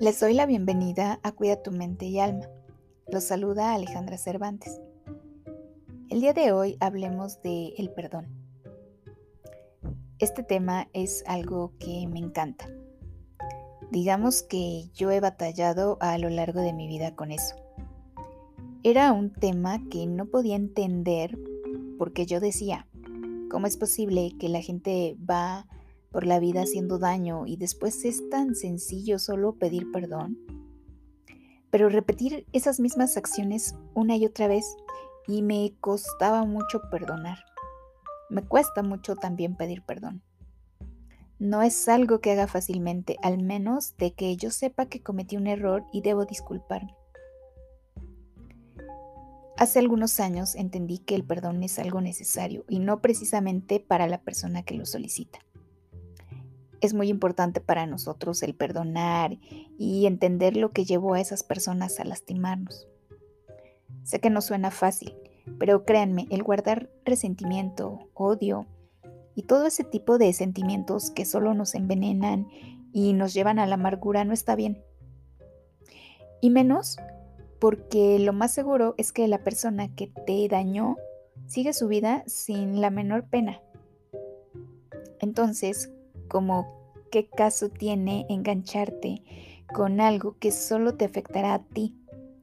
Les doy la bienvenida a Cuida tu mente y alma. Los saluda Alejandra Cervantes. El día de hoy hablemos de el perdón. Este tema es algo que me encanta. Digamos que yo he batallado a lo largo de mi vida con eso. Era un tema que no podía entender porque yo decía, ¿cómo es posible que la gente va por la vida haciendo daño y después es tan sencillo solo pedir perdón. Pero repetir esas mismas acciones una y otra vez y me costaba mucho perdonar. Me cuesta mucho también pedir perdón. No es algo que haga fácilmente, al menos de que yo sepa que cometí un error y debo disculparme. Hace algunos años entendí que el perdón es algo necesario y no precisamente para la persona que lo solicita. Es muy importante para nosotros el perdonar y entender lo que llevó a esas personas a lastimarnos. Sé que no suena fácil, pero créanme, el guardar resentimiento, odio y todo ese tipo de sentimientos que solo nos envenenan y nos llevan a la amargura no está bien. Y menos porque lo más seguro es que la persona que te dañó sigue su vida sin la menor pena. Entonces, como qué caso tiene engancharte con algo que solo te afectará a ti,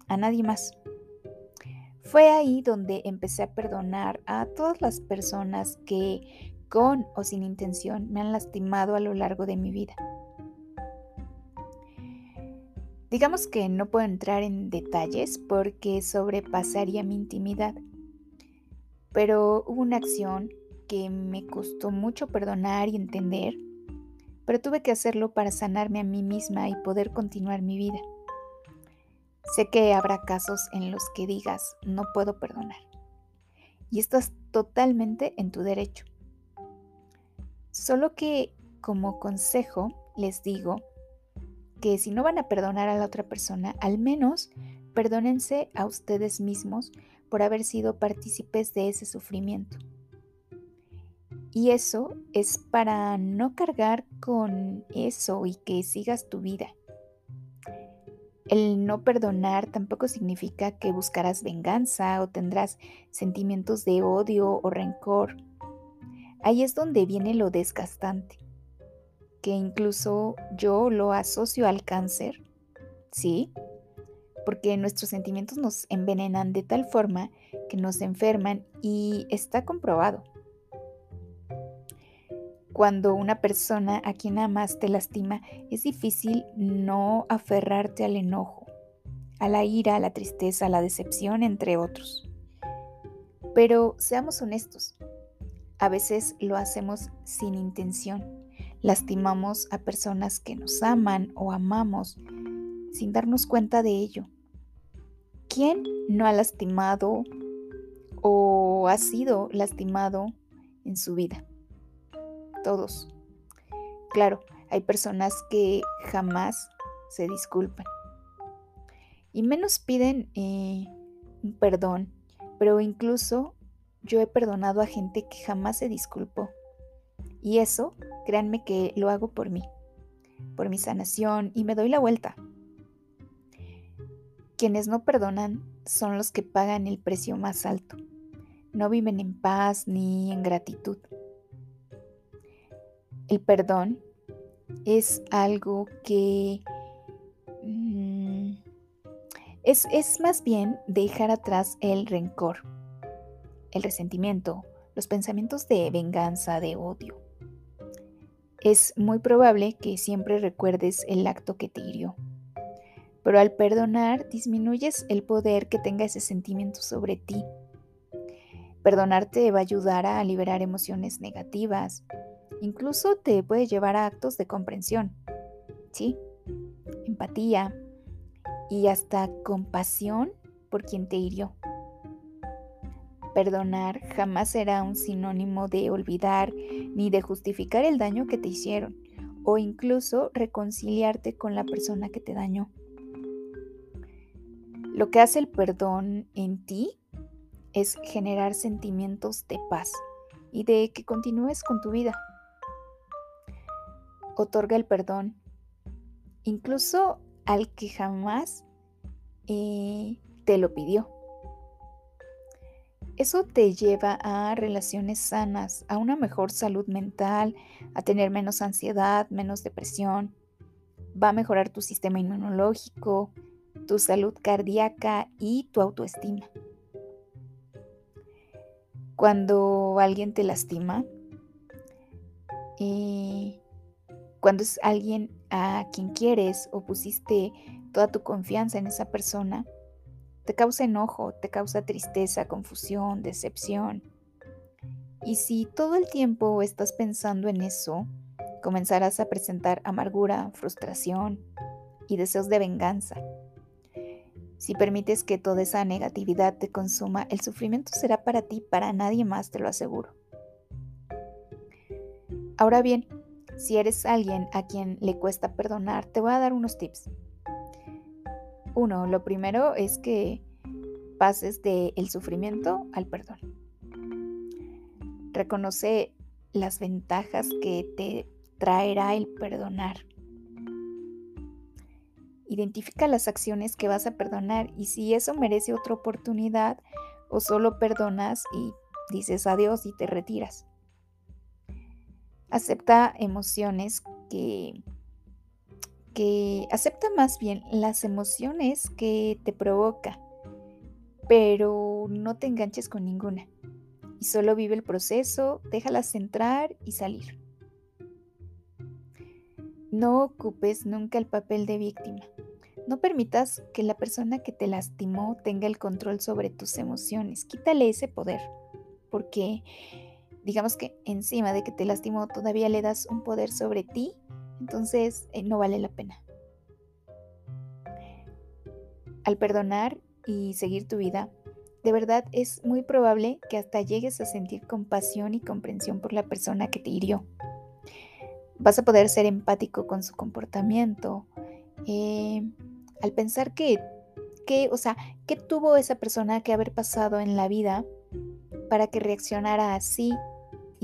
a nadie más. Fue ahí donde empecé a perdonar a todas las personas que, con o sin intención, me han lastimado a lo largo de mi vida. Digamos que no puedo entrar en detalles porque sobrepasaría mi intimidad, pero hubo una acción que me costó mucho perdonar y entender pero tuve que hacerlo para sanarme a mí misma y poder continuar mi vida. Sé que habrá casos en los que digas, no puedo perdonar. Y estás totalmente en tu derecho. Solo que como consejo les digo que si no van a perdonar a la otra persona, al menos perdónense a ustedes mismos por haber sido partícipes de ese sufrimiento. Y eso es para no cargar con eso y que sigas tu vida. El no perdonar tampoco significa que buscarás venganza o tendrás sentimientos de odio o rencor. Ahí es donde viene lo desgastante, que incluso yo lo asocio al cáncer, ¿sí? Porque nuestros sentimientos nos envenenan de tal forma que nos enferman y está comprobado. Cuando una persona a quien amas te lastima, es difícil no aferrarte al enojo, a la ira, a la tristeza, a la decepción, entre otros. Pero seamos honestos, a veces lo hacemos sin intención. Lastimamos a personas que nos aman o amamos sin darnos cuenta de ello. ¿Quién no ha lastimado o ha sido lastimado en su vida? Todos. Claro, hay personas que jamás se disculpan y menos piden eh, un perdón, pero incluso yo he perdonado a gente que jamás se disculpó. Y eso, créanme que lo hago por mí, por mi sanación y me doy la vuelta. Quienes no perdonan son los que pagan el precio más alto. No viven en paz ni en gratitud. El perdón es algo que mm, es, es más bien dejar atrás el rencor, el resentimiento, los pensamientos de venganza, de odio. Es muy probable que siempre recuerdes el acto que te hirió, pero al perdonar disminuyes el poder que tenga ese sentimiento sobre ti. Perdonarte va a ayudar a liberar emociones negativas, Incluso te puede llevar a actos de comprensión, ¿sí? Empatía y hasta compasión por quien te hirió. Perdonar jamás será un sinónimo de olvidar ni de justificar el daño que te hicieron o incluso reconciliarte con la persona que te dañó. Lo que hace el perdón en ti es generar sentimientos de paz y de que continúes con tu vida otorga el perdón. Incluso al que jamás eh, te lo pidió. Eso te lleva a relaciones sanas, a una mejor salud mental, a tener menos ansiedad, menos depresión. Va a mejorar tu sistema inmunológico, tu salud cardíaca y tu autoestima. Cuando alguien te lastima, eh, cuando es alguien a quien quieres o pusiste toda tu confianza en esa persona, te causa enojo, te causa tristeza, confusión, decepción. Y si todo el tiempo estás pensando en eso, comenzarás a presentar amargura, frustración y deseos de venganza. Si permites que toda esa negatividad te consuma, el sufrimiento será para ti, para nadie más, te lo aseguro. Ahora bien, si eres alguien a quien le cuesta perdonar, te voy a dar unos tips. Uno, lo primero es que pases del el sufrimiento al perdón. Reconoce las ventajas que te traerá el perdonar. Identifica las acciones que vas a perdonar y si eso merece otra oportunidad o solo perdonas y dices adiós y te retiras. Acepta emociones que que acepta más bien las emociones que te provoca, pero no te enganches con ninguna. Y solo vive el proceso, déjalas entrar y salir. No ocupes nunca el papel de víctima. No permitas que la persona que te lastimó tenga el control sobre tus emociones. Quítale ese poder, porque digamos que encima de que te lastimó todavía le das un poder sobre ti entonces eh, no vale la pena. Al perdonar y seguir tu vida, de verdad es muy probable que hasta llegues a sentir compasión y comprensión por la persona que te hirió. Vas a poder ser empático con su comportamiento. Eh, al pensar que, que, o sea, ¿qué tuvo esa persona que haber pasado en la vida para que reaccionara así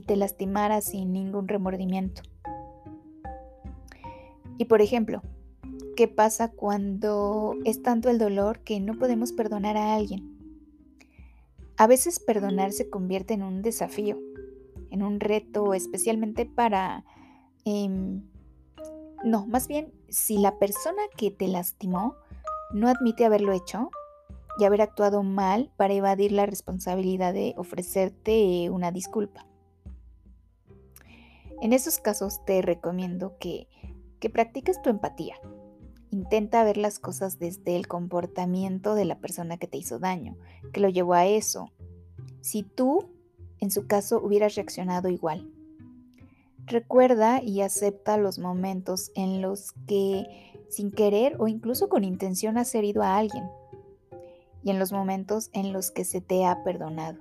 y te lastimara sin ningún remordimiento? Y por ejemplo, ¿qué pasa cuando es tanto el dolor que no podemos perdonar a alguien? A veces perdonar se convierte en un desafío, en un reto, especialmente para... Em, no, más bien, si la persona que te lastimó no admite haberlo hecho y haber actuado mal para evadir la responsabilidad de ofrecerte una disculpa. En esos casos te recomiendo que que practiques tu empatía. Intenta ver las cosas desde el comportamiento de la persona que te hizo daño, que lo llevó a eso. Si tú, en su caso, hubieras reaccionado igual. Recuerda y acepta los momentos en los que, sin querer o incluso con intención, has herido a alguien. Y en los momentos en los que se te ha perdonado.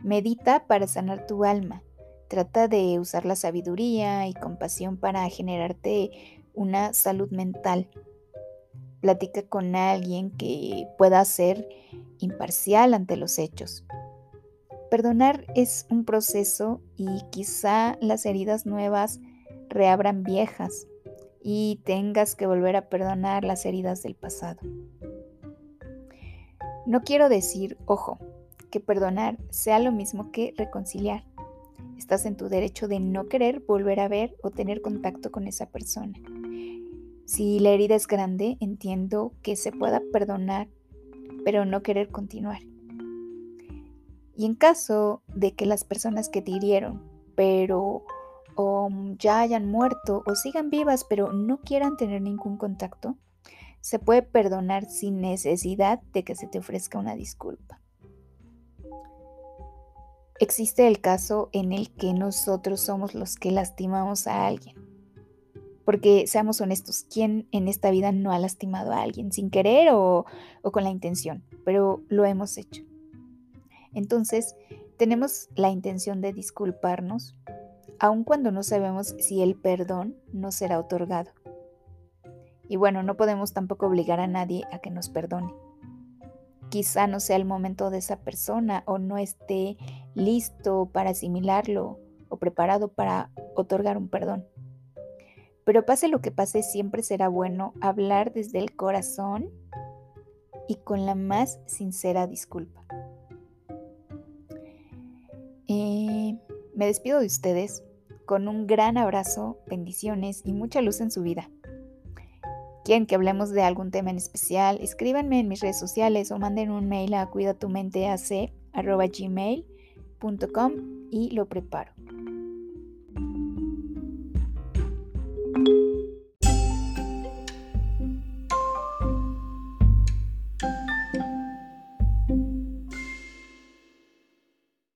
Medita para sanar tu alma Trata de usar la sabiduría y compasión para generarte una salud mental. Platica con alguien que pueda ser imparcial ante los hechos. Perdonar es un proceso y quizá las heridas nuevas reabran viejas y tengas que volver a perdonar las heridas del pasado. No quiero decir, ojo, que perdonar sea lo mismo que reconciliar. Estás en tu derecho de no querer volver a ver o tener contacto con esa persona. Si la herida es grande, entiendo que se pueda perdonar, pero no querer continuar. Y en caso de que las personas que te hirieron, pero o ya hayan muerto o sigan vivas, pero no quieran tener ningún contacto, se puede perdonar sin necesidad de que se te ofrezca una disculpa. Existe el caso en el que nosotros somos los que lastimamos a alguien. Porque seamos honestos, ¿quién en esta vida no ha lastimado a alguien sin querer o, con la intención? Pero lo hemos hecho. Entonces, tenemos la intención de disculparnos, aun cuando no sabemos si el perdón nos será otorgado. Y bueno, no podemos tampoco obligar a nadie a que nos perdone. Quizá no sea el momento de esa persona o no esté listo para asimilarlo o preparado para otorgar un perdón. Pero pase lo que pase, siempre será bueno hablar desde el corazón y con la más sincera disculpa. Eh, me despido de ustedes con un gran abrazo, bendiciones y mucha luz en su vida. Quieren que hablemos de algún tema en especial, escríbanme en mis redes sociales o manden un mail a cuidatumenteac.gmail.com y lo preparo.